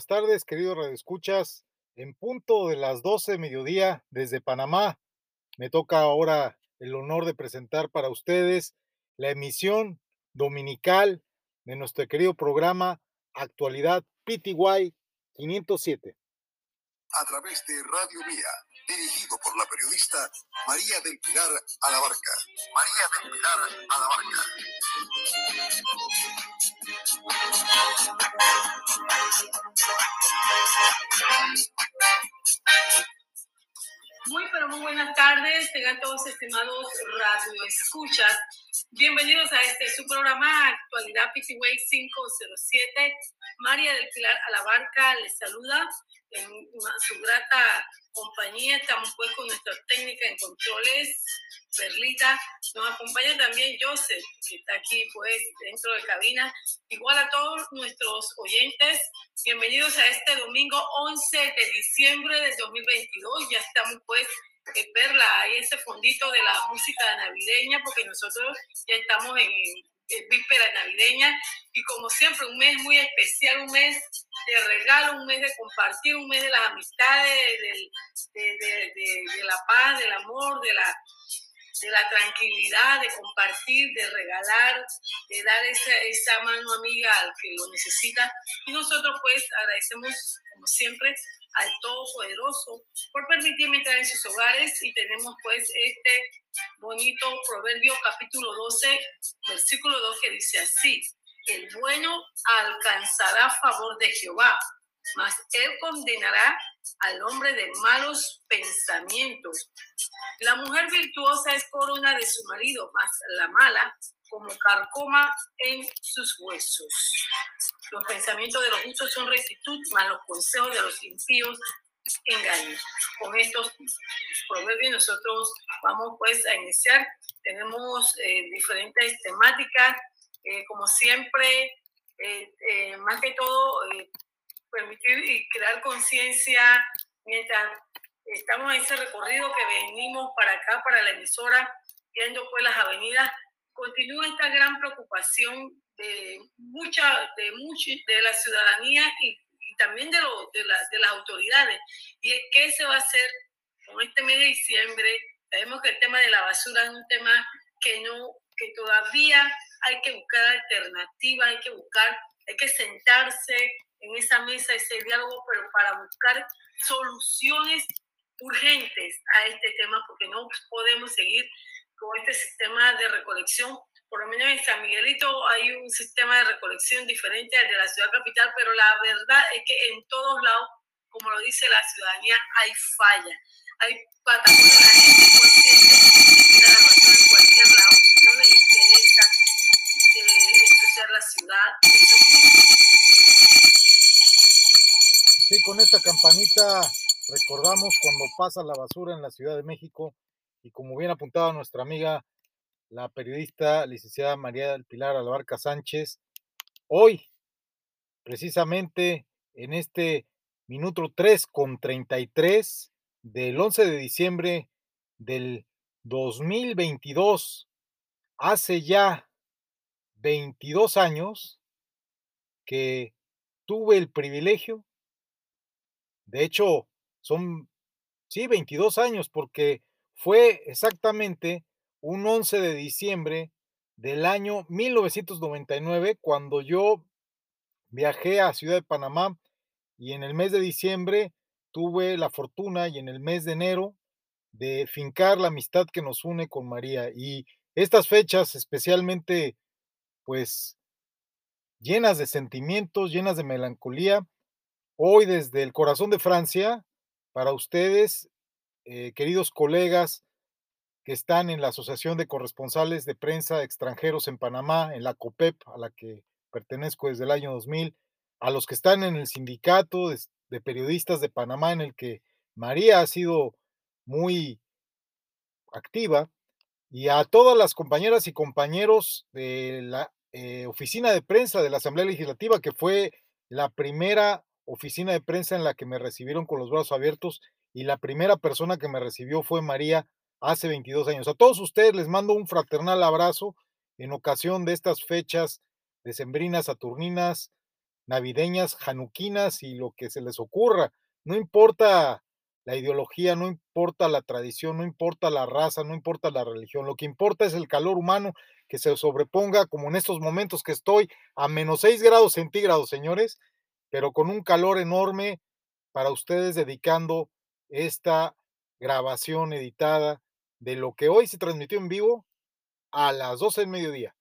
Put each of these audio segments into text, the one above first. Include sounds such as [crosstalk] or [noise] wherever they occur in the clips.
buenas tardes, queridos radioescuchas. En punto de las 12 de mediodía desde Panamá, me toca ahora el honor de presentar para ustedes la emisión dominical de nuestro querido programa Actualidad PTY 507. A través de Radio Mía, dirigido por la periodista María del Pilar Alabarca. María del Pilar Alabarca. Muy, pero muy buenas tardes, tengan todos estimados radio escuchas. Bienvenidos a este su programa Actualidad PTWay 507. María del Pilar Alabarca les saluda en su grata compañía. Estamos pues con nuestra técnica en controles, Perlita. Nos acompaña también Joseph, que está aquí pues dentro de cabina. Igual a todos nuestros oyentes, bienvenidos a este domingo 11 de diciembre del 2022. Ya estamos pues en Perla, hay ese fondito de la música navideña, porque nosotros ya estamos en víspera navideña y como siempre un mes muy especial, un mes de regalo, un mes de compartir, un mes de las amistades, de, de, de, la paz, del amor, de la, de la tranquilidad, de compartir, de regalar, de dar esa, esa mano amiga al que lo necesita. Y nosotros pues agradecemos como siempre al Todopoderoso por permitirme entrar en sus hogares y tenemos pues este bonito proverbio capítulo 12, versículo 2 que dice así, el bueno alcanzará favor de Jehová, mas él condenará al hombre de malos pensamientos. La mujer virtuosa es corona de su marido, mas la mala como carcoma en sus huesos. Los pensamientos de los justos son rectitud, mas los consejos de los impíos engaño. Con estos proverbios nosotros vamos pues a iniciar. Tenemos eh, diferentes temáticas, eh, como siempre, eh, más que todo, permitir y crear conciencia mientras estamos en ese recorrido que venimos para acá, para la emisora, viendo pues las avenidas continúa esta gran preocupación de mucha, de mucha, de la ciudadanía y, también de, de, de, las autoridades. Y es qué se va a hacer con este mes de diciembre. Sabemos que el tema de la basura es un tema que no, que todavía hay que buscar alternativas, hay que buscar, hay que sentarse en esa mesa, ese diálogo, pero para buscar soluciones urgentes a este tema, porque no podemos seguir con este sistema de recolección. Por lo menos en San Miguelito hay un sistema de recolección diferente al de la ciudad capital, pero la verdad es que en todos lados, como lo dice la ciudadanía, hay falla. Hay patacones, la gente consciente de la basura en cualquier lado, no les interesa ensuciar la ciudad. Sí, con esta campanita recordamos cuando pasa la basura en la Ciudad de México y como bien apuntaba nuestra amiga, la periodista licenciada María del Pilar Albarca Sánchez, hoy, precisamente en este minuto 3 con 33 del 11 de diciembre del 2022, hace ya 22 años que tuve el privilegio, de hecho, son, sí, 22 años, porque fue exactamente un 11 de diciembre del año 1999 cuando yo viajé a Ciudad de Panamá y en el mes de diciembre tuve la fortuna y en el mes de enero de fincar la amistad que nos une con María. Y estas fechas especialmente, pues, llenas de sentimientos, llenas de melancolía, hoy desde el corazón de Francia, para ustedes eh, queridos colegas que están en la Asociación de Corresponsales de Prensa Extranjeros en Panamá, en la COPEP, a la que pertenezco desde el año 2000, a los que están en el sindicato de, de periodistas de Panamá, en el que María ha sido muy activa, y a todas las compañeras y compañeros de la eh, oficina de prensa de la Asamblea Legislativa, que fue la primera oficina de prensa en la que me recibieron con los brazos abiertos y la primera persona que me recibió fue María hace 22 años. A todos ustedes les mando un fraternal abrazo en ocasión de estas fechas decembrinas, saturninas, navideñas, januquinas y lo que se les ocurra. No importa la ideología, no importa la tradición, no importa la raza, no importa la religión. Lo que importa es el calor humano que se sobreponga, como en estos momentos que estoy a menos 6 grados centígrados, señores, pero con un calor enorme para ustedes dedicando esta grabación editada de lo que hoy se transmitió en vivo a las 12 del mediodía.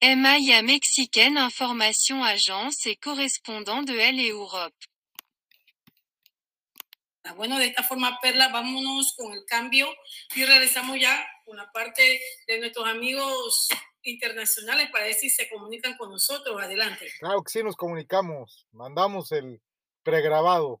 MIA mexicaine information agence et correspondant de L Europe. Ah, bueno, de esta forma, Perla, vámonos con el cambio y regresamos ya con la parte de nuestros amigos internacionales para ver si se comunican con nosotros. Adelante. Claro que sí, nos comunicamos. Mandamos el pregrabado.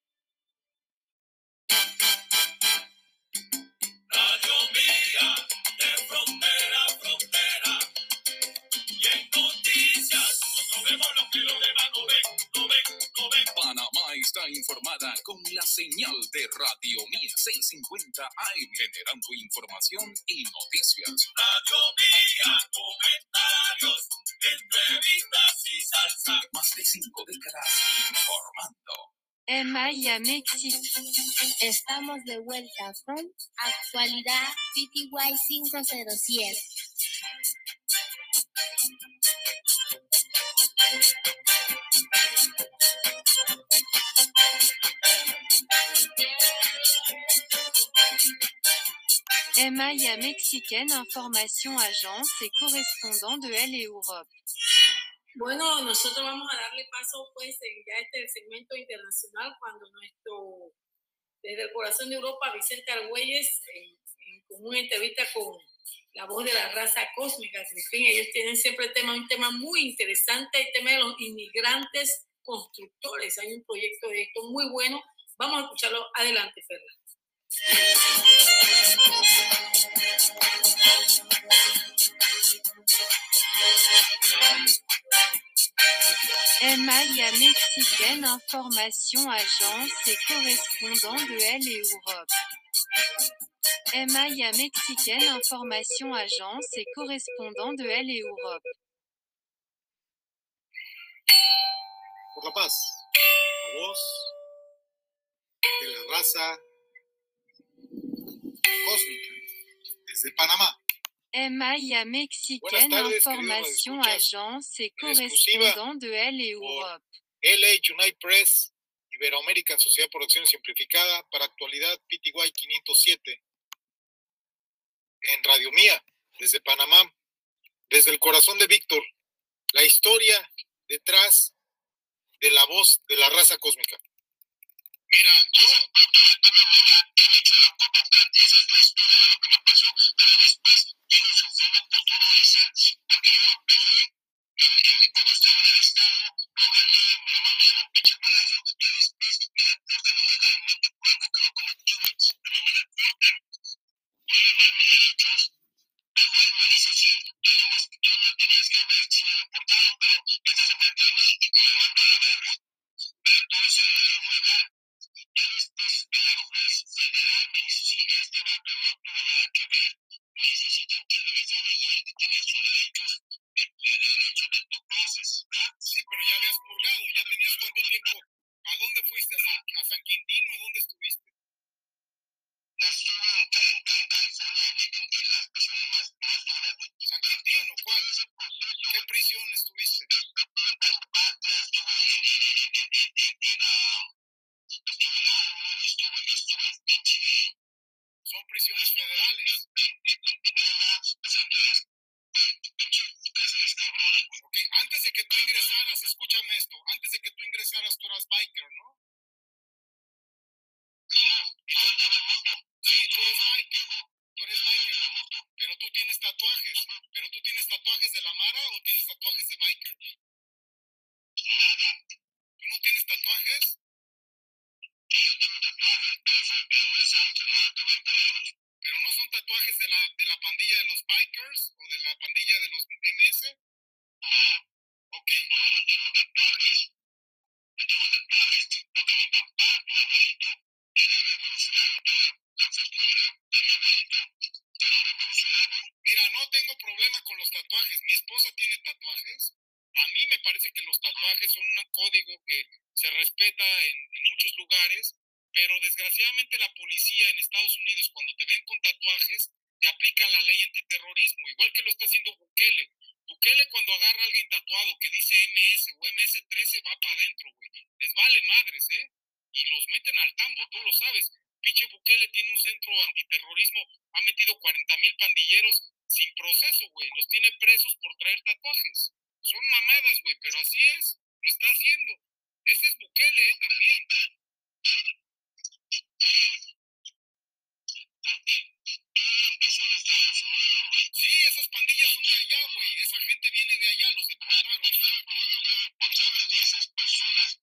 Radio Mía, de frontera a frontera. Y en noticias, nosotros vemos lo que los demás no ven, no ven, no ven. Panamá está informada con la señal de Radio Mía 650 AM, generando información y noticias. Radio Mía, comentarios, entrevistas y salsa. Más de cinco décadas informando. MIA México. Estamos de vuelta con Actualidad PTY 507. MIA mexicaine information agence et correspondant de L Europe. Bueno, nosotros vamos a darle paso pues ya este segmento internacional cuando nuestro, desde el corazón de Europa, Vicente Argüelles, en, con una entrevista con la voz de la raza cósmica, en fin, ellos tienen siempre tema, un tema muy interesante, el tema de los inmigrantes constructores, hay un proyecto de esto muy bueno, vamos a escucharlo. Adelante, MIA mexicaine information agence et correspondant de L Europe. MIA mexicaine information agence et correspondant de Europe. Paz, la voz de la. MIA mexicaine information agence et correspondant de L Europe. LA United Press, Iberoamerican Sociedad por Acción Simplificada, para actualidad PTY 507. En Radio Mía, desde Panamá, desde el corazón de Víctor, la historia detrás de la voz de la raza cósmica. Mira, yo ya me eché la culpa, pero esa es la historia de lo que me pasó. Pero después vino sufriendo por todo eso, porque yo peleé en, cuando estaba en el Estado, lo gané, mi mamá me dio un pinche y después me deportan ilegalmente por algo que no cometí. Pero me deportan, vienen mal mis derechos, el juez me dice, sí, tenemos, tú no tenías que haber sido deportado, pero estás enfrente de mí y me mando a la verga. Pero todo eso era ilegal. Vato no tuvo nada que ver, tatuajes. Mi esposa tiene tatuajes. A mí me parece que los tatuajes son un código que se respeta en, en muchos lugares, pero desgraciadamente la policía en Estados Unidos, cuando te ven con tatuajes, te aplican la ley antiterrorismo, igual que lo está haciendo Bukele. Bukele cuando agarra a alguien tatuado que dice MS o MS-13 va para adentro, güey. Les vale madres, ¿eh? Y los meten al tambo, tú lo sabes. Piche Bukele tiene un centro antiterrorismo, ha metido 40 mil pandilleros sin proceso, güey. Los tiene presos por traer tatuajes. Son mamadas, güey, pero así es. Lo está haciendo. Ese es Bukele, eh, también. Sí, esas pandillas son de allá, güey. Esa gente viene de allá, los deportaron. esas personas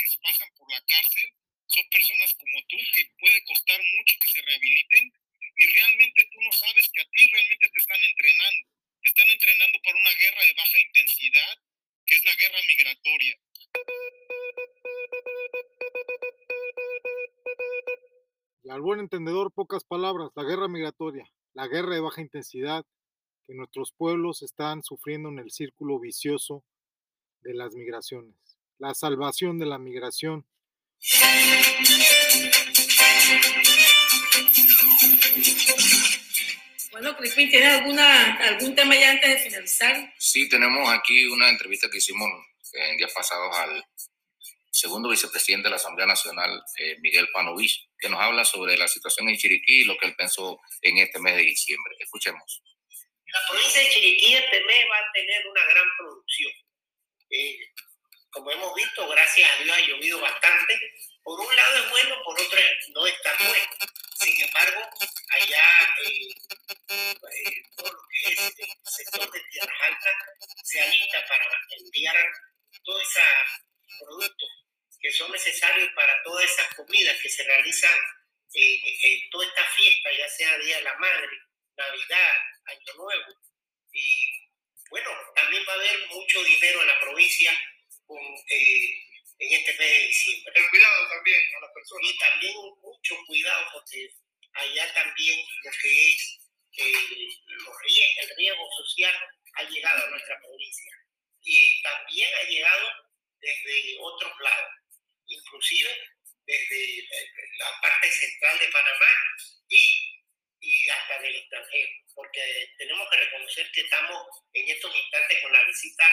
que se pasan por la cárcel son personas como tú que puede costar mucho que se rehabiliten y realmente tú no sabes que a ti realmente te están entrenando. Te están entrenando para una guerra de baja intensidad, que es la guerra migratoria. Y al buen entendedor, pocas palabras, la guerra migratoria, la guerra de baja intensidad que nuestros pueblos están sufriendo en el círculo vicioso de las migraciones, la salvación de la migración. Bueno, Crispín, ¿tienes alguna, algún tema ya antes de finalizar? Sí, tenemos aquí una entrevista que hicimos en días pasados al segundo vicepresidente de la Asamblea Nacional, eh, Miguel Panovich, que nos habla sobre la situación en Chiriquí y lo que él pensó en este mes de diciembre. Escuchemos. La provincia de Chiriquí este mes va a tener una gran producción. Eh, como hemos visto, gracias a Dios ha llovido bastante. Por un lado es bueno, por otro no es tan bueno. Sin embargo, allá eh, eh, todo lo que es el sector de tierras altas se alista para enviar todos esos productos que son necesarios para todas esas comidas que se realizan en, en toda esta fiesta, ya sea Día de la Madre, Navidad, Año Nuevo. Y bueno, también va a haber mucho dinero en la provincia con, eh, en este mes de diciembre. El cuidado también a las personas. Y también mucho cuidado porque allá también lo que es eh, los el riesgo social ha llegado a nuestra provincia. Y también ha llegado desde otros lados, inclusive desde la parte central de Panamá y, y hasta del extranjero, porque tenemos que reconocer que estamos en estos instantes con la visita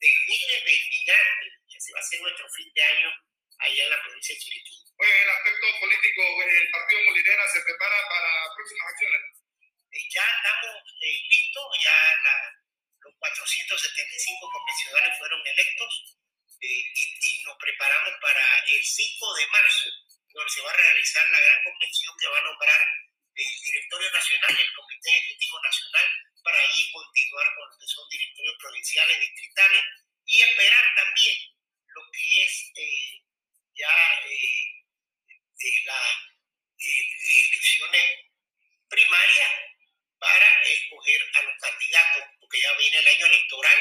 de miles de inmigrantes, que se va a hacer nuestro fin de año allá en la provincia de Chiriquí. En el aspecto político, eh, el Partido Molinera se prepara para próximas acciones. Eh, ya estamos eh, listos, ya la- los 475 convencionales fueron electos eh, y, y nos preparamos para el 5 de marzo, donde se va a realizar la gran convención que va a nombrar el directorio nacional y el comité ejecutivo nacional para allí continuar con lo que son directorios provinciales, distritales y esperar también lo que es eh, ya eh, eh, las elecciones primarias para escoger a los candidatos, porque ya viene el año electoral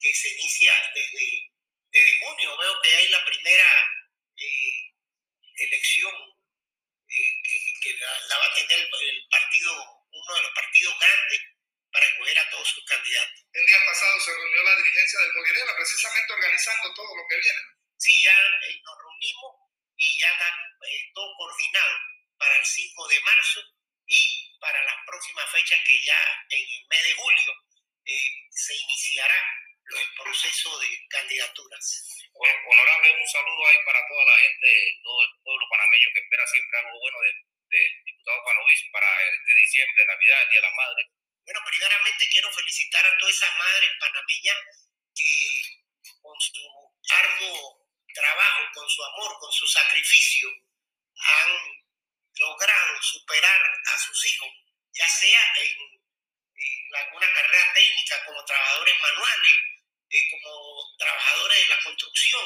que se inicia desde, desde junio. Veo que hay la primera elección que, la va a tener el partido, uno de los partidos grandes, para escoger a todos sus candidatos. El día pasado se reunió la dirigencia del Molinera precisamente organizando todo lo que viene. Sí, ya eh, nos reunimos y ya está eh, todo coordinado para el 5 de marzo y para las próximas fechas que ya en el mes de julio eh, se iniciará el proceso de candidaturas. Bueno, honorable, un saludo ahí para toda la gente, todo el pueblo panameño que espera siempre algo bueno de, del diputado Panovis para este diciembre, Navidad, el Día de la Madre? Bueno, primeramente quiero felicitar a todas esas madres panameñas que con su arduo trabajo, con su amor, con su sacrificio, han logrado superar a sus hijos, ya sea en, en alguna carrera técnica como trabajadores manuales, eh, como trabajadores de la construcción,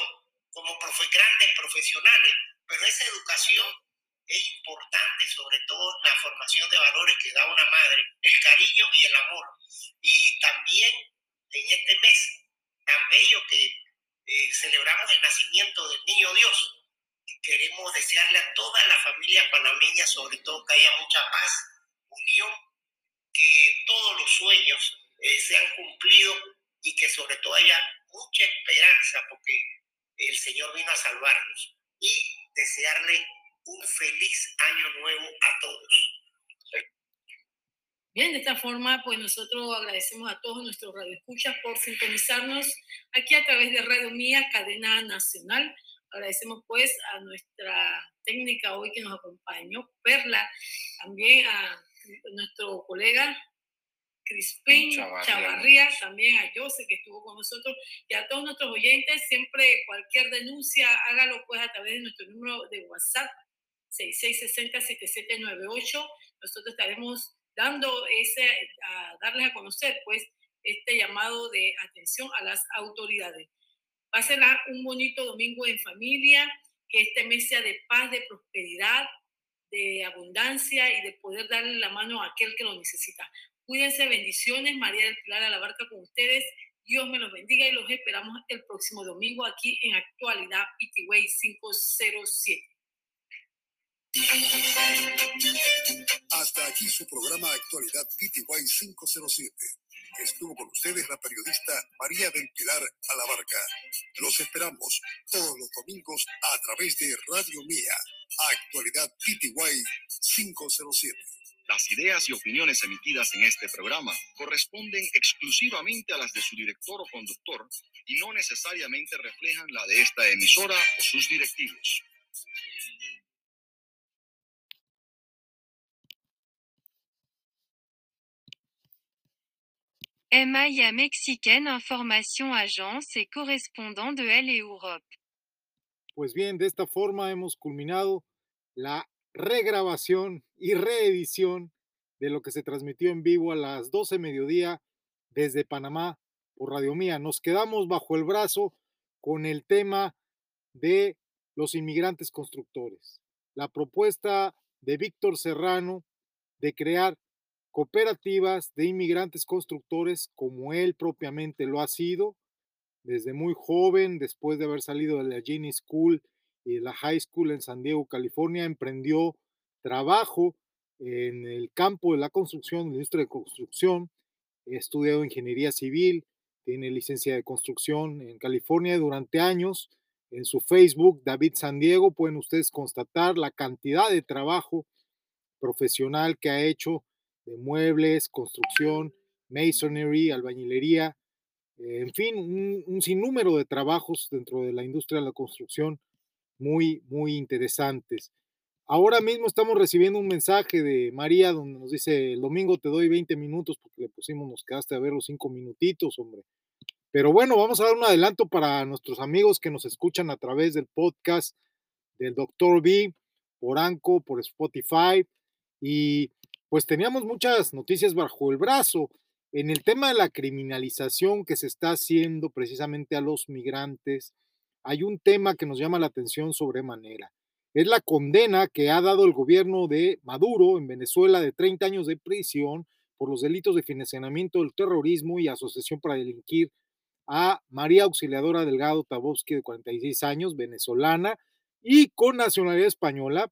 como profe grandes profesionales, pero esa educación es importante, sobre todo la formación de valores que da una madre, el cariño y el amor. Y también en este mes tan bello que eh, celebramos el nacimiento del niño Dios, queremos desearle a toda la familia panameña, sobre todo que haya mucha paz, unión, que todos los sueños eh, sean cumplidos y que sobre todo haya mucha esperanza, porque el Señor vino a salvarnos. Y desearle un feliz año nuevo a todos. Bien, de esta forma, pues nosotros agradecemos a todos nuestros radioescuchas por sintonizarnos aquí a través de Radio Mía, cadena nacional. Agradecemos pues a nuestra técnica hoy que nos acompañó, Perla, también a nuestro colega Crispín Chavarría. Chavarría, también a Jose que estuvo con nosotros y a todos nuestros oyentes, siempre cualquier denuncia, hágalo pues a través de nuestro número de WhatsApp 6660-7798. Nosotros estaremos dando ese, a darles a conocer pues este llamado de atención a las autoridades. Pásenla un bonito domingo en familia, que este mes sea de paz, de prosperidad, de abundancia y de poder darle la mano a aquel que lo necesita. Cuídense, bendiciones. María del Pilar a la barca con ustedes. Dios me los bendiga y los esperamos el próximo domingo aquí en Actualidad PTWay 507. Hasta aquí su programa Actualidad PTY 507. Estuvo con ustedes la periodista María del Pilar Alabarca. Los esperamos todos los domingos a través de Radio Mía. Actualidad PTY 507. Las ideas y opiniones emitidas en este programa corresponden exclusivamente a las de su director o conductor y no necesariamente reflejan la de esta emisora o sus directivos. MIA mexicaine information agence et correspondant de L Europe. Pues bien, de esta forma hemos culminado la regrabación y reedición de lo que se transmitió en vivo a las 12 mediodía desde Panamá por Radio Mía. Nos quedamos bajo el brazo con el tema de los inmigrantes constructores. La propuesta de Víctor Serrano de crear cooperativas de inmigrantes constructores como él propiamente lo ha sido desde muy joven, después de haber salido de la Genie School y la High School en San Diego, California, emprendió trabajo en el campo de la construcción, la industria de construcción, ha estudiado ingeniería civil, tiene licencia de construcción en California durante años. En su Facebook, David San Diego, pueden ustedes constatar la cantidad de trabajo profesional que ha hecho de muebles, construcción, masonry, albañilería, eh, en fin, un, un, sinnúmero de trabajos dentro de la industria de la construcción muy, muy interesantes. Ahora mismo estamos recibiendo un mensaje de María donde nos dice, el domingo te doy 20 minutos porque le pusimos, nos quedaste a ver los 5 minutitos, hombre. Pero bueno, vamos a dar un adelanto para nuestros amigos que nos escuchan a través del podcast del Dr. B, por Anco, por Spotify. Y pues teníamos muchas noticias bajo el brazo en el tema de la criminalización que se está haciendo precisamente a los migrantes. Hay un tema que nos llama la atención sobremanera. Es la condena que ha dado el gobierno de Maduro en Venezuela de 30 años de prisión por los delitos de financiamiento del terrorismo y asociación para delinquir a María Auxiliadora Delgado Tabovsky, de 46 años, venezolana y con nacionalidad española,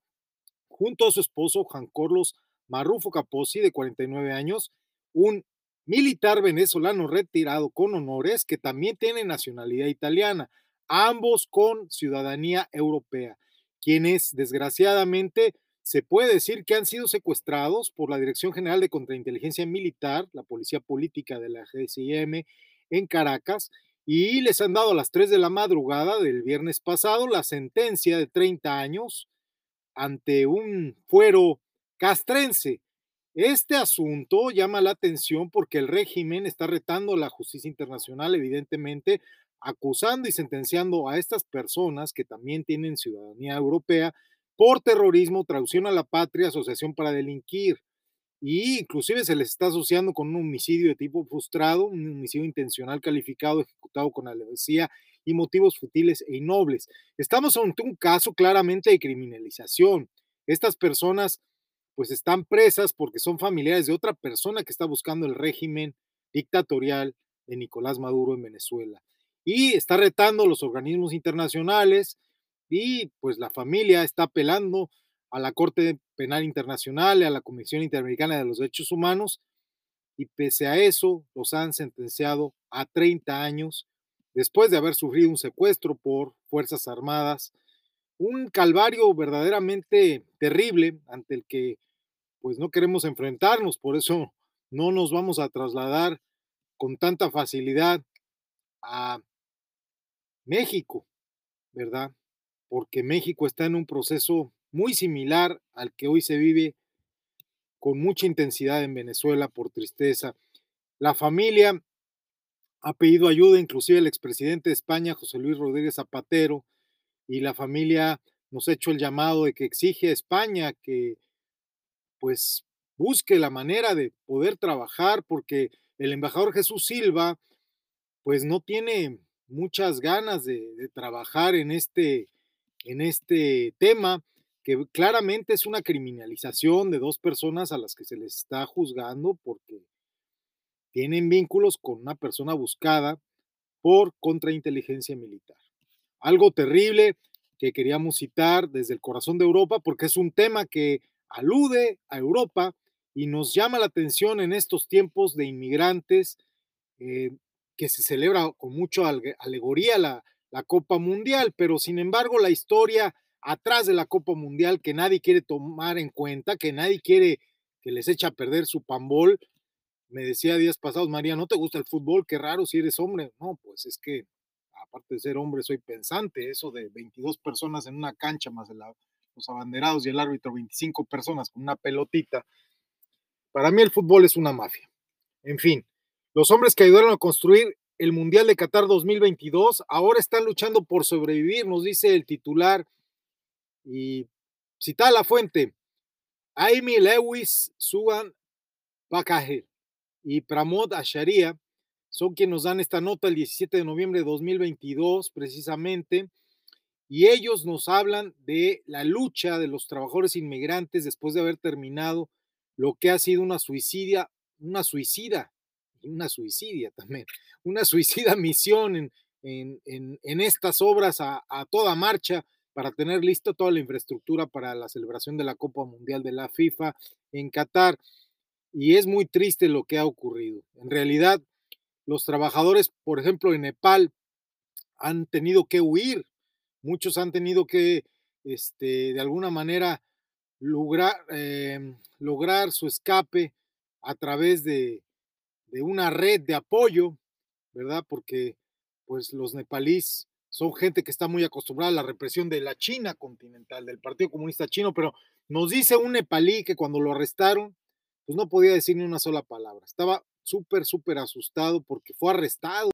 junto a su esposo Juan Carlos Marrufo Capozzi, de 49 años, un militar venezolano retirado con honores que también tiene nacionalidad italiana, ambos con ciudadanía europea, quienes desgraciadamente se puede decir que han sido secuestrados por la Dirección General de Contrainteligencia Militar, la Policía Política de la GCIM, en Caracas y les han dado a las 3 de la madrugada del viernes pasado la sentencia de 30 años ante un fuero castrense. Este asunto llama la atención porque el régimen está retando la justicia internacional, evidentemente, acusando y sentenciando a estas personas que también tienen ciudadanía europea por terrorismo, traducción a la patria, asociación para delinquir. Y inclusive se les está asociando con un homicidio de tipo frustrado, un homicidio intencional calificado, ejecutado con alevosía y motivos futiles e innobles. Estamos ante un caso claramente de criminalización. Estas personas pues están presas porque son familiares de otra persona que está buscando el régimen dictatorial de Nicolás Maduro en Venezuela. Y está retando los organismos internacionales y pues la familia está apelando a la Corte Penal Internacional, a la Comisión Interamericana de los Derechos Humanos, y pese a eso los han sentenciado a 30 años después de haber sufrido un secuestro por Fuerzas Armadas, un calvario verdaderamente terrible ante el que pues no queremos enfrentarnos, por eso no nos vamos a trasladar con tanta facilidad a México, ¿verdad? Porque México está en un proceso muy similar al que hoy se vive con mucha intensidad en Venezuela por tristeza. La familia ha pedido ayuda, inclusive el expresidente de España, José Luis Rodríguez Zapatero, y la familia nos ha hecho el llamado de que exige a España que pues busque la manera de poder trabajar porque el embajador Jesús Silva pues no tiene muchas ganas de, trabajar en este, en este tema que claramente es una criminalización de dos personas a las que se les está juzgando porque tienen vínculos con una persona buscada por contrainteligencia militar. Algo terrible que queríamos citar desde el corazón de Europa porque es un tema que alude a Europa y nos llama la atención en estos tiempos de inmigrantes eh, que se celebra con mucha alegoría la, la Copa Mundial, pero sin embargo la historia atrás de la Copa Mundial que nadie quiere tomar en cuenta, que nadie quiere que les eche a perder su pambol, me decía días pasados, María, ¿no te gusta el fútbol? Qué raro si eres hombre. No, pues es que aparte de ser hombre, soy pensante. Eso de 22 personas en una cancha, más los abanderados y el árbitro, 25 personas con una pelotita. Para mí el fútbol es una mafia. En fin, los hombres que ayudaron a construir el Mundial de Qatar 2022 ahora están luchando por sobrevivir, nos dice el titular. Y cita la fuente, Amy Lewis Sugan Bakahir y Pramod Asharia son quienes nos dan esta nota el 17 de noviembre de 2022 precisamente y ellos nos hablan de la lucha de los trabajadores inmigrantes después de haber terminado lo que ha sido una suicidia, una suicida, una suicidia también, [laughs] una suicida misión en, en, en, estas obras a, toda marcha para tener lista toda la infraestructura para la celebración de la Copa Mundial de la FIFA en Qatar y es muy triste lo que ha ocurrido. En realidad, los trabajadores, por ejemplo, en Nepal, han tenido que huir, muchos han tenido que, este, de alguna manera, lograr, eh, lograr su escape a través de, de, una red de apoyo, ¿verdad? Porque pues los nepalíes son gente que está muy acostumbrada a la represión de la China continental, del Partido Comunista Chino, pero nos dice un nepalí que cuando lo arrestaron, pues no podía decir ni una sola palabra. Estaba súper, súper asustado porque fue arrestado.